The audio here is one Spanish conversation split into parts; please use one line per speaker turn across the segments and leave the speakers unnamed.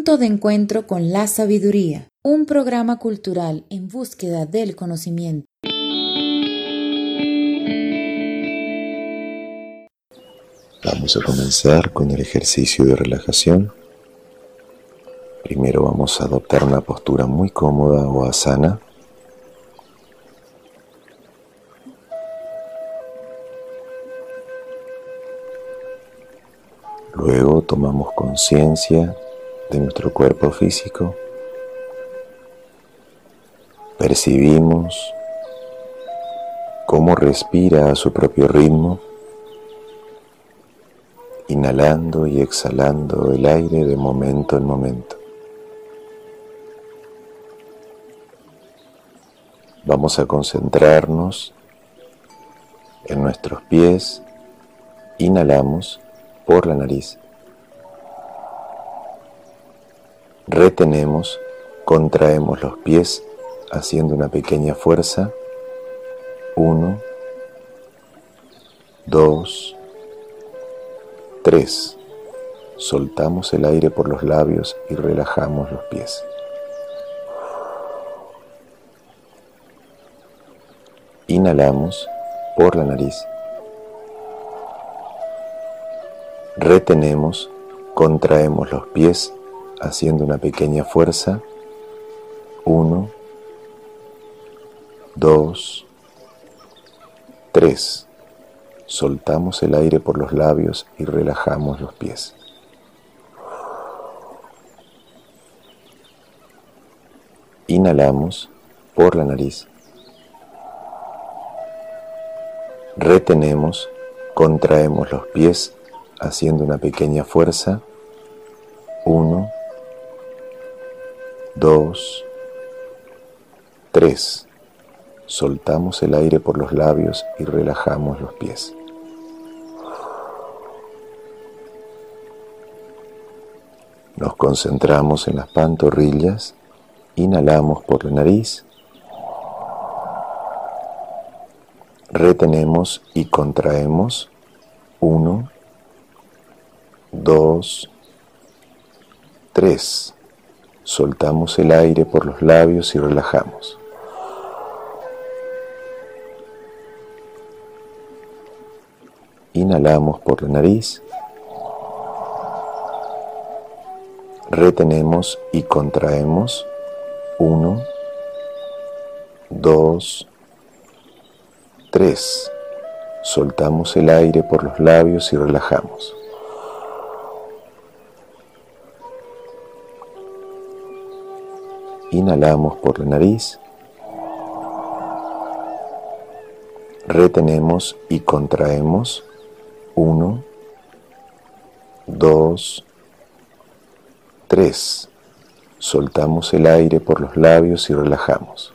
Punto de encuentro con la sabiduría, un programa cultural en búsqueda del conocimiento.
Vamos a comenzar con el ejercicio de relajación. Primero vamos a adoptar una postura muy cómoda o asana. Luego tomamos conciencia de nuestro cuerpo físico. Percibimos cómo respira a su propio ritmo, inhalando y exhalando el aire de momento en momento. Vamos a concentrarnos en nuestros pies, inhalamos por la nariz. Retenemos, contraemos los pies haciendo una pequeña fuerza. Uno, dos, tres. Soltamos el aire por los labios y relajamos los pies. Inhalamos por la nariz. Retenemos, contraemos los pies haciendo una pequeña fuerza. Uno, dos, tres. Soltamos el aire por los labios y relajamos los pies. Inhalamos por la nariz. Retenemos, contraemos los pies haciendo una pequeña fuerza. Uno, dos, tres. Soltamos el aire por los labios y relajamos los pies. Nos concentramos en las pantorrillas, inhalamos por la nariz, retenemos y contraemos. Uno, dos, tres. Soltamos el aire por los labios y relajamos. Inhalamos por la nariz. Retenemos y contraemos. Uno, dos, tres. Soltamos el aire por los labios y relajamos. Inhalamos por la nariz. Retenemos y contraemos. Uno, dos, tres. Soltamos el aire por los labios y relajamos.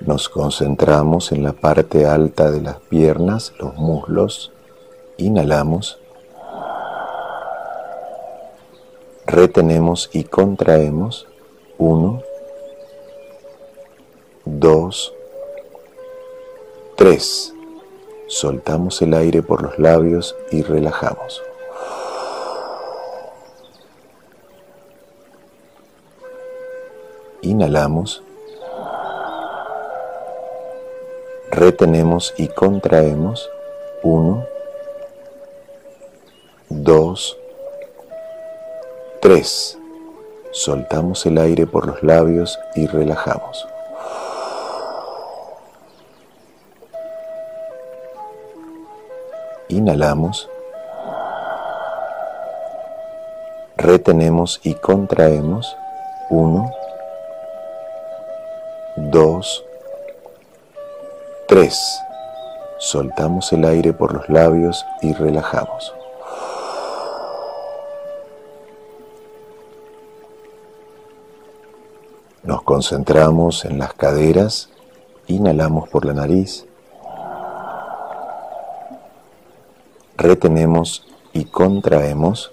Nos concentramos en la parte alta de las piernas, los muslos. Inhalamos. Retenemos y contraemos. Uno, dos, tres. Soltamos el aire por los labios y relajamos. Inhalamos. Retenemos y contraemos. Uno, dos, 3. Soltamos el aire por los labios y relajamos. Inhalamos. Retenemos y contraemos. 1, 2, 3. Soltamos el aire por los labios y relajamos. Nos concentramos en las caderas, inhalamos por la nariz, retenemos y contraemos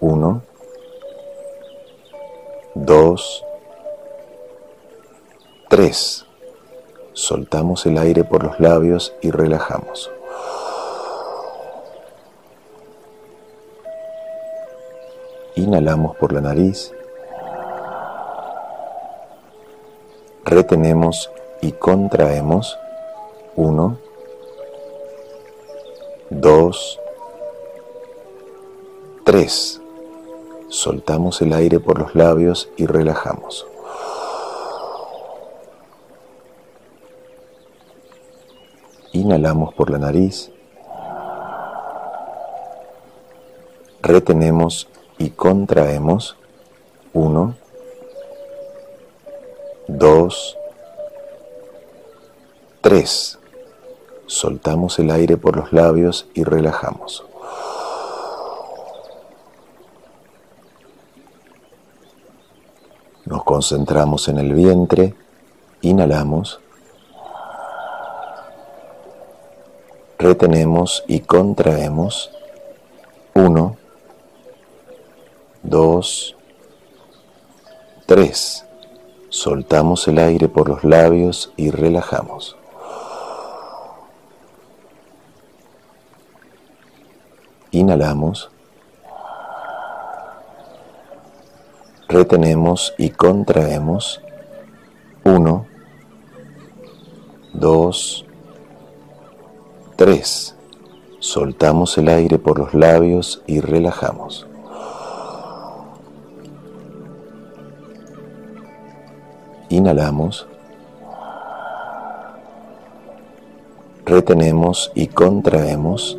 1, 2, 3. Soltamos el aire por los labios y relajamos. Inhalamos por la nariz. Retenemos y contraemos. Uno, dos, tres. Soltamos el aire por los labios y relajamos. Inhalamos por la nariz. Retenemos y contraemos. Uno, dos, tres. Soltamos el aire por los labios y relajamos. Nos concentramos en el vientre, inhalamos, retenemos y contraemos. Uno, dos, tres. Soltamos el aire por los labios y relajamos. Inhalamos. retenemos y contraemos. Uno, dos, tres. Soltamos el aire por los labios y relajamos. Inhalamos. Retenemos y contraemos.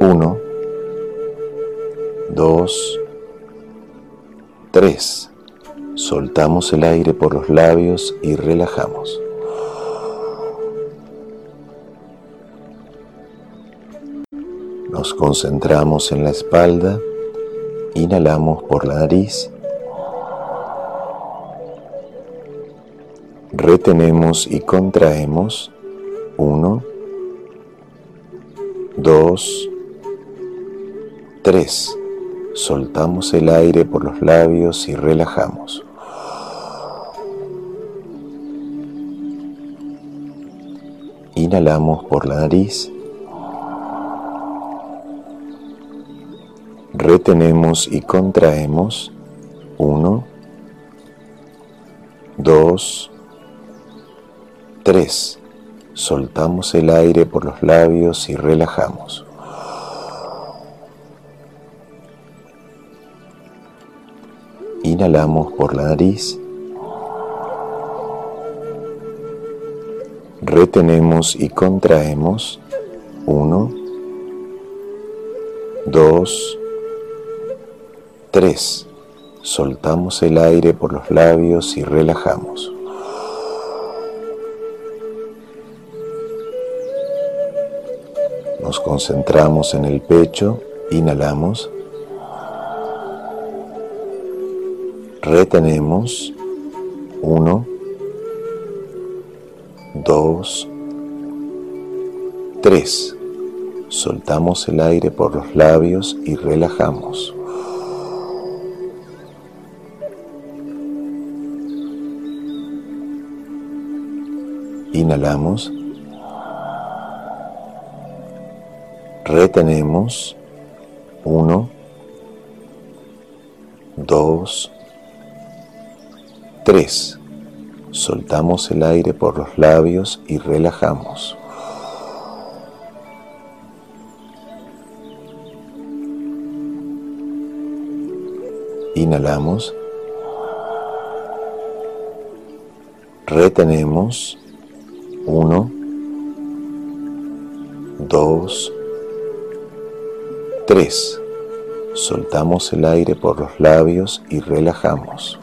Uno, dos, 3. Soltamos el aire por los labios y relajamos. Nos concentramos en la espalda, inhalamos por la nariz, retenemos y contraemos 1, 2, 3. Soltamos el aire por los labios y relajamos. Inhalamos por la nariz. Retenemos y contraemos. Uno, dos, tres. Soltamos el aire por los labios y relajamos. Inhalamos por la nariz. Retenemos y contraemos. Uno, dos, tres. Soltamos el aire por los labios y relajamos. Concentramos en el pecho, inhalamos. retenemos uno, dos, tres. Soltamos el aire por los labios y relajamos. Inhalamos. Retenemos. Uno, dos, 3. Soltamos el aire por los labios y relajamos. Inhalamos. Retenemos. 1, 2, 3. Soltamos el aire por los labios y relajamos.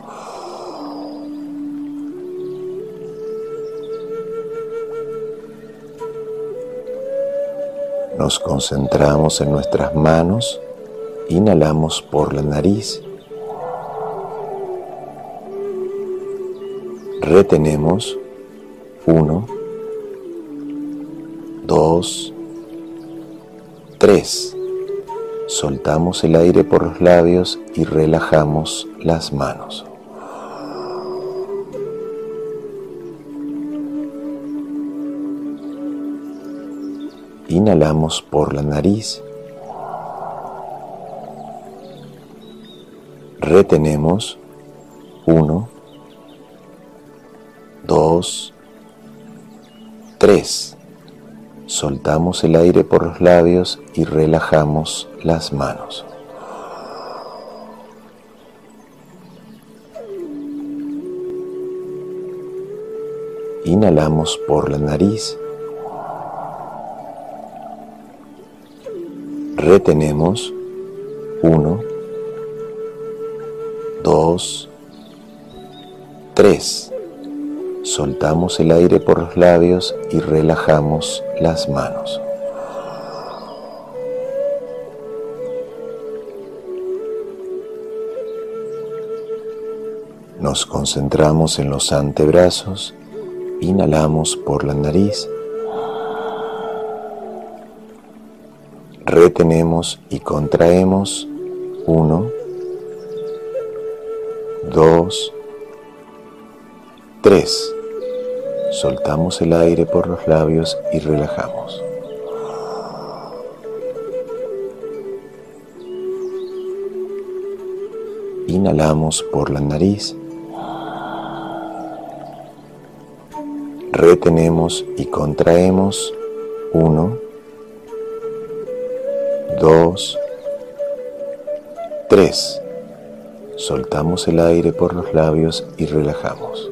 Nos concentramos en nuestras manos, inhalamos por la nariz, retenemos 1, 2, 3. Soltamos el aire por los labios y relajamos las manos. Inhalamos por la nariz. Retenemos. 1, Soltamos el aire por los labios y relajamos las manos. Inhalamos por la nariz. Retenemos. 1, 2, 3. Soltamos el aire por los labios y relajamos las manos. Nos concentramos en los antebrazos Inhalamos por la nariz. Retenemos y contraemos. Uno, dos, tres. Soltamos el aire por los labios y relajamos. Inhalamos por la nariz. retenemos y contraemos. Uno, dos, tres. Soltamos el aire por los labios y relajamos.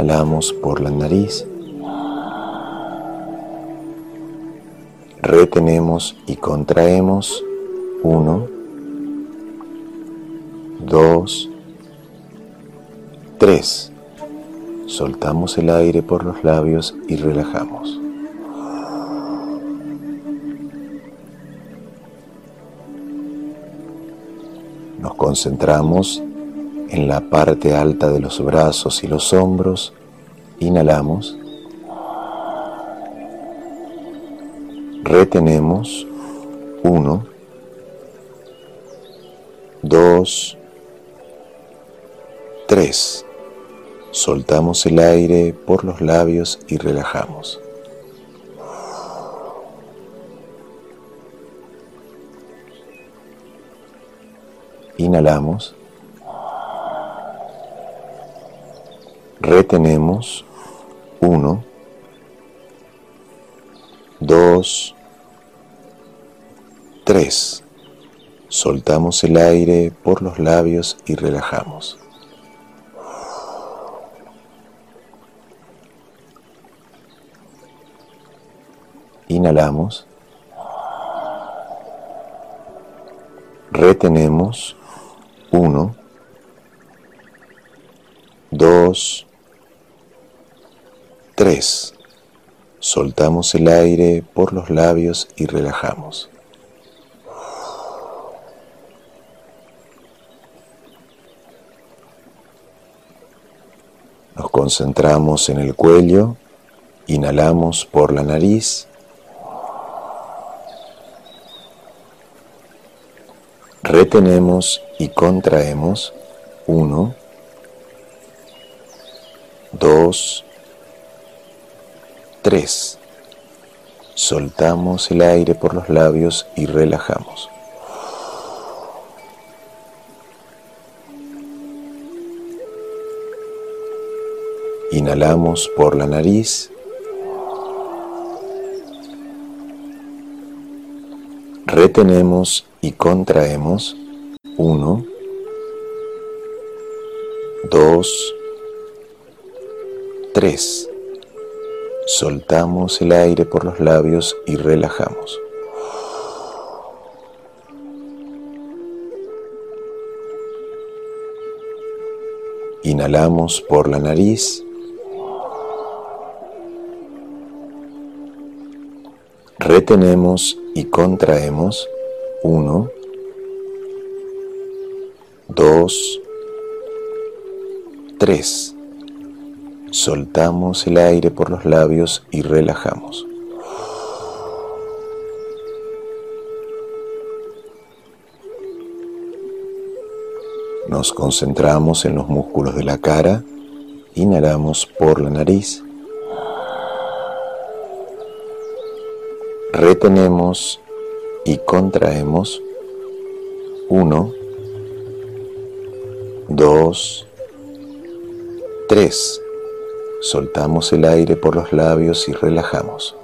Inhalamos por la nariz. Retenemos y contraemos. Uno, 2, 3. Soltamos el aire por los labios y relajamos. Nos concentramos en la parte alta de los brazos y los hombros. Inhalamos. Retenemos. 1, 2, 3. Soltamos el aire por los labios y relajamos. Inhalamos. Retenemos. 1, 2, 3. Soltamos el aire por los labios y relajamos. Inhalamos. Retenemos. 1, 2, 3. Soltamos el aire por los labios y relajamos. Nos concentramos en el cuello, inhalamos por la nariz retenemos y contraemos. 1, 2, 3. Soltamos el aire por los labios y relajamos. Inhalamos por la nariz. Retenemos y contraemos 1, 2, 3. Soltamos el aire por los labios y relajamos. Inhalamos por la nariz. Retenemos y contraemos 1, 2, 3. Soltamos el aire por los labios y relajamos. Nos concentramos en los músculos de la cara, inhalamos por la nariz. Retenemos y contraemos. 1, 2, 3. Soltamos el aire por los labios y relajamos.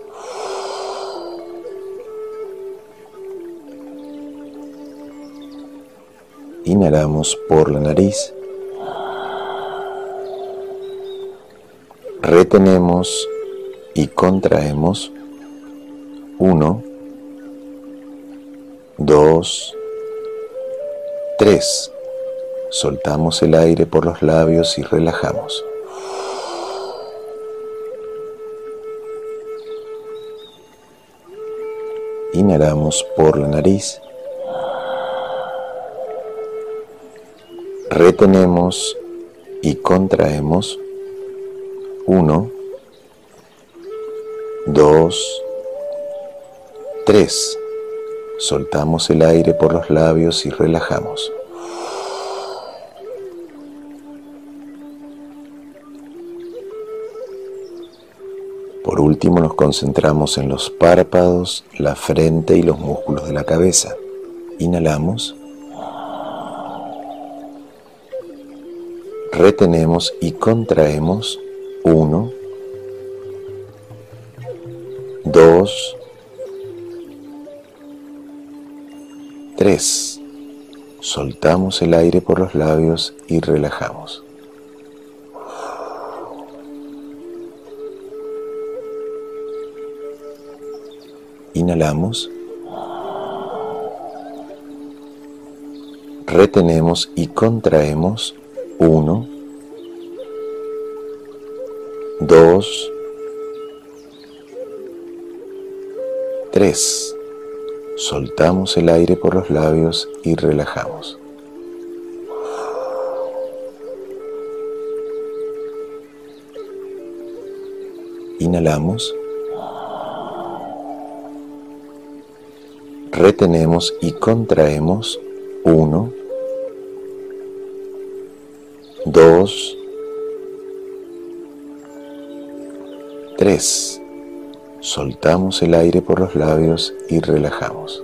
Inhalamos por la nariz. Retenemos y contraemos 1, 2, 3. Soltamos el aire por los labios y relajamos. Inhalamos por la nariz. Retenemos y contraemos 1, 2, 3. Soltamos el aire por los labios y relajamos. Último nos concentramos en los párpados, la frente y los músculos de la cabeza. Inhalamos. Retenemos y contraemos. 1, 2, 3. Soltamos el aire por los labios y relajamos. Inhalamos. Retenemos y contraemos. 1, 2, 3. Soltamos el aire por los labios y relajamos. Inhalamos. Retenemos y contraemos. 1, 2, 3. Soltamos el aire por los labios y relajamos.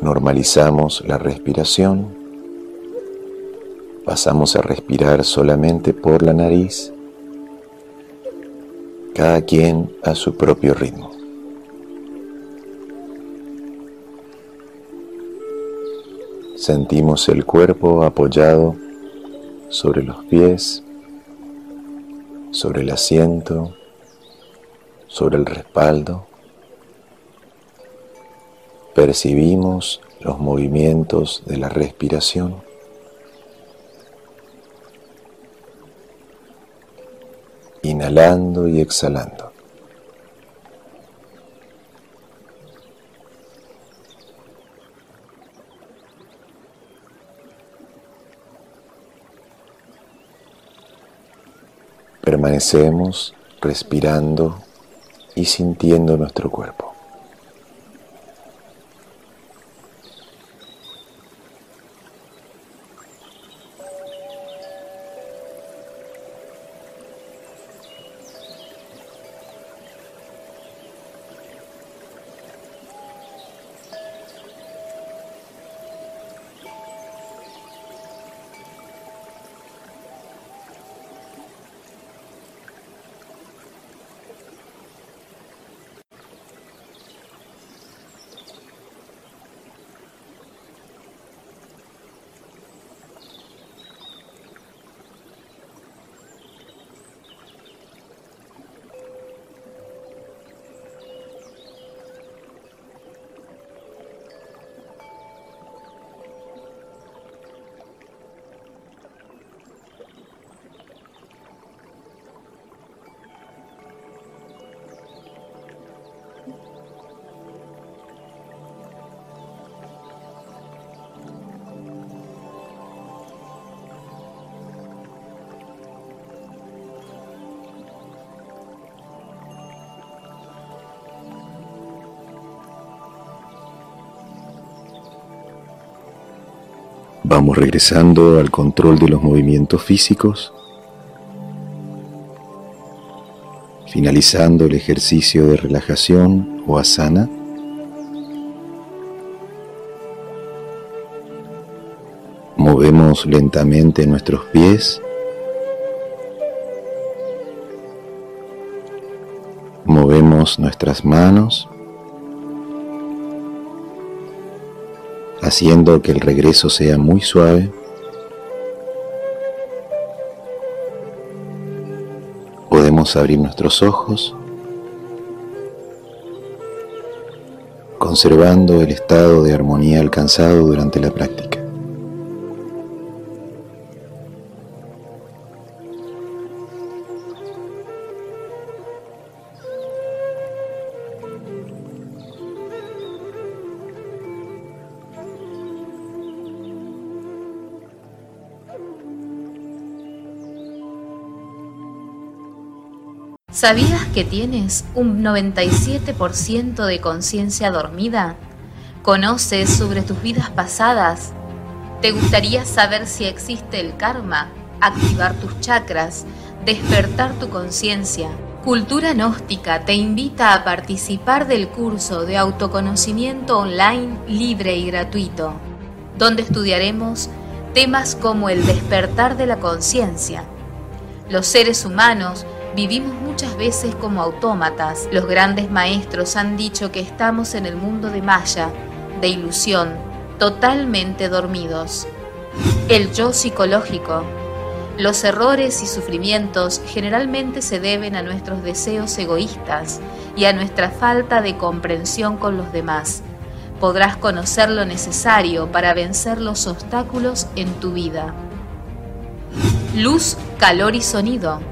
Normalizamos la respiración. Pasamos a respirar solamente por la nariz, cada quien a su propio ritmo. Sentimos el cuerpo apoyado sobre los pies, sobre el asiento, sobre el respaldo. Percibimos los movimientos de la respiración. Inhalando y exhalando. Permanecemos respirando y sintiendo nuestro cuerpo. Vamos regresando al control de los movimientos físicos, finalizando el ejercicio de relajación o asana. Movemos lentamente nuestros pies. Movemos nuestras manos. Haciendo que el regreso sea muy suave. Podemos abrir nuestros ojos, conservando el estado de armonía alcanzado durante la práctica.
¿Sabías que tienes un 97% de conciencia dormida? ¿Conoces sobre tus vidas pasadas? ¿Te gustaría saber si existe el karma, activar tus chakras, despertar tu conciencia? Cultura Gnóstica te invita a participar del curso de autoconocimiento online libre y gratuito, donde estudiaremos temas como el despertar de la conciencia. Los seres humanos Vivimos muchas veces como autómatas. Los grandes maestros han dicho que estamos en el mundo de Maya, de ilusión, totalmente dormidos. El yo psicológico. Los errores y sufrimientos generalmente se deben a nuestros deseos egoístas y a nuestra falta de comprensión con los demás. Podrás conocer lo necesario para vencer los obstáculos en tu vida. Luz, calor y sonido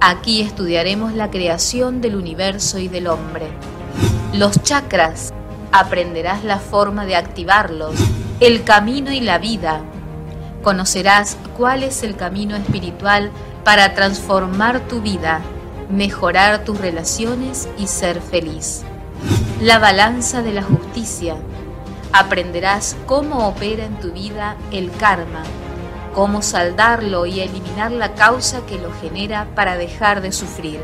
Aquí estudiaremos la creación del universo y del hombre. Los chakras, aprenderás la forma de activarlos, el camino y la vida. Conocerás cuál es el camino espiritual para transformar tu vida, mejorar tus relaciones y ser feliz. La balanza de la justicia. Aprenderás cómo opera en tu vida el karma cómo saldarlo y eliminar la causa que lo genera para dejar de sufrir.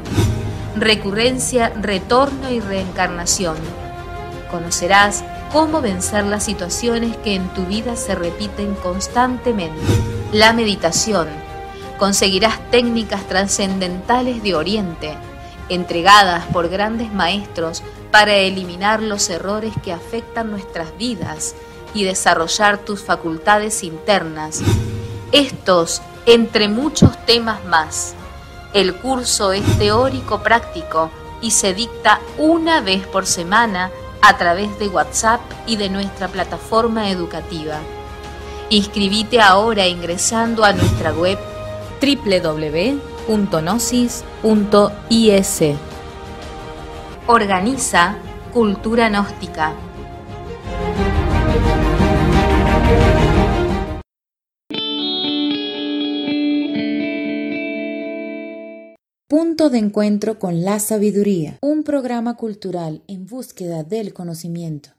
Recurrencia, retorno y reencarnación. Conocerás cómo vencer las situaciones que en tu vida se repiten constantemente. La meditación. Conseguirás técnicas trascendentales de Oriente, entregadas por grandes maestros para eliminar los errores que afectan nuestras vidas y desarrollar tus facultades internas estos, entre muchos temas más. El curso es teórico práctico y se dicta una vez por semana a través de WhatsApp y de nuestra plataforma educativa. Inscribite ahora ingresando a nuestra web www.gnosis.is. Organiza Cultura Gnóstica. Punto de encuentro con la sabiduría, un programa cultural en búsqueda del conocimiento.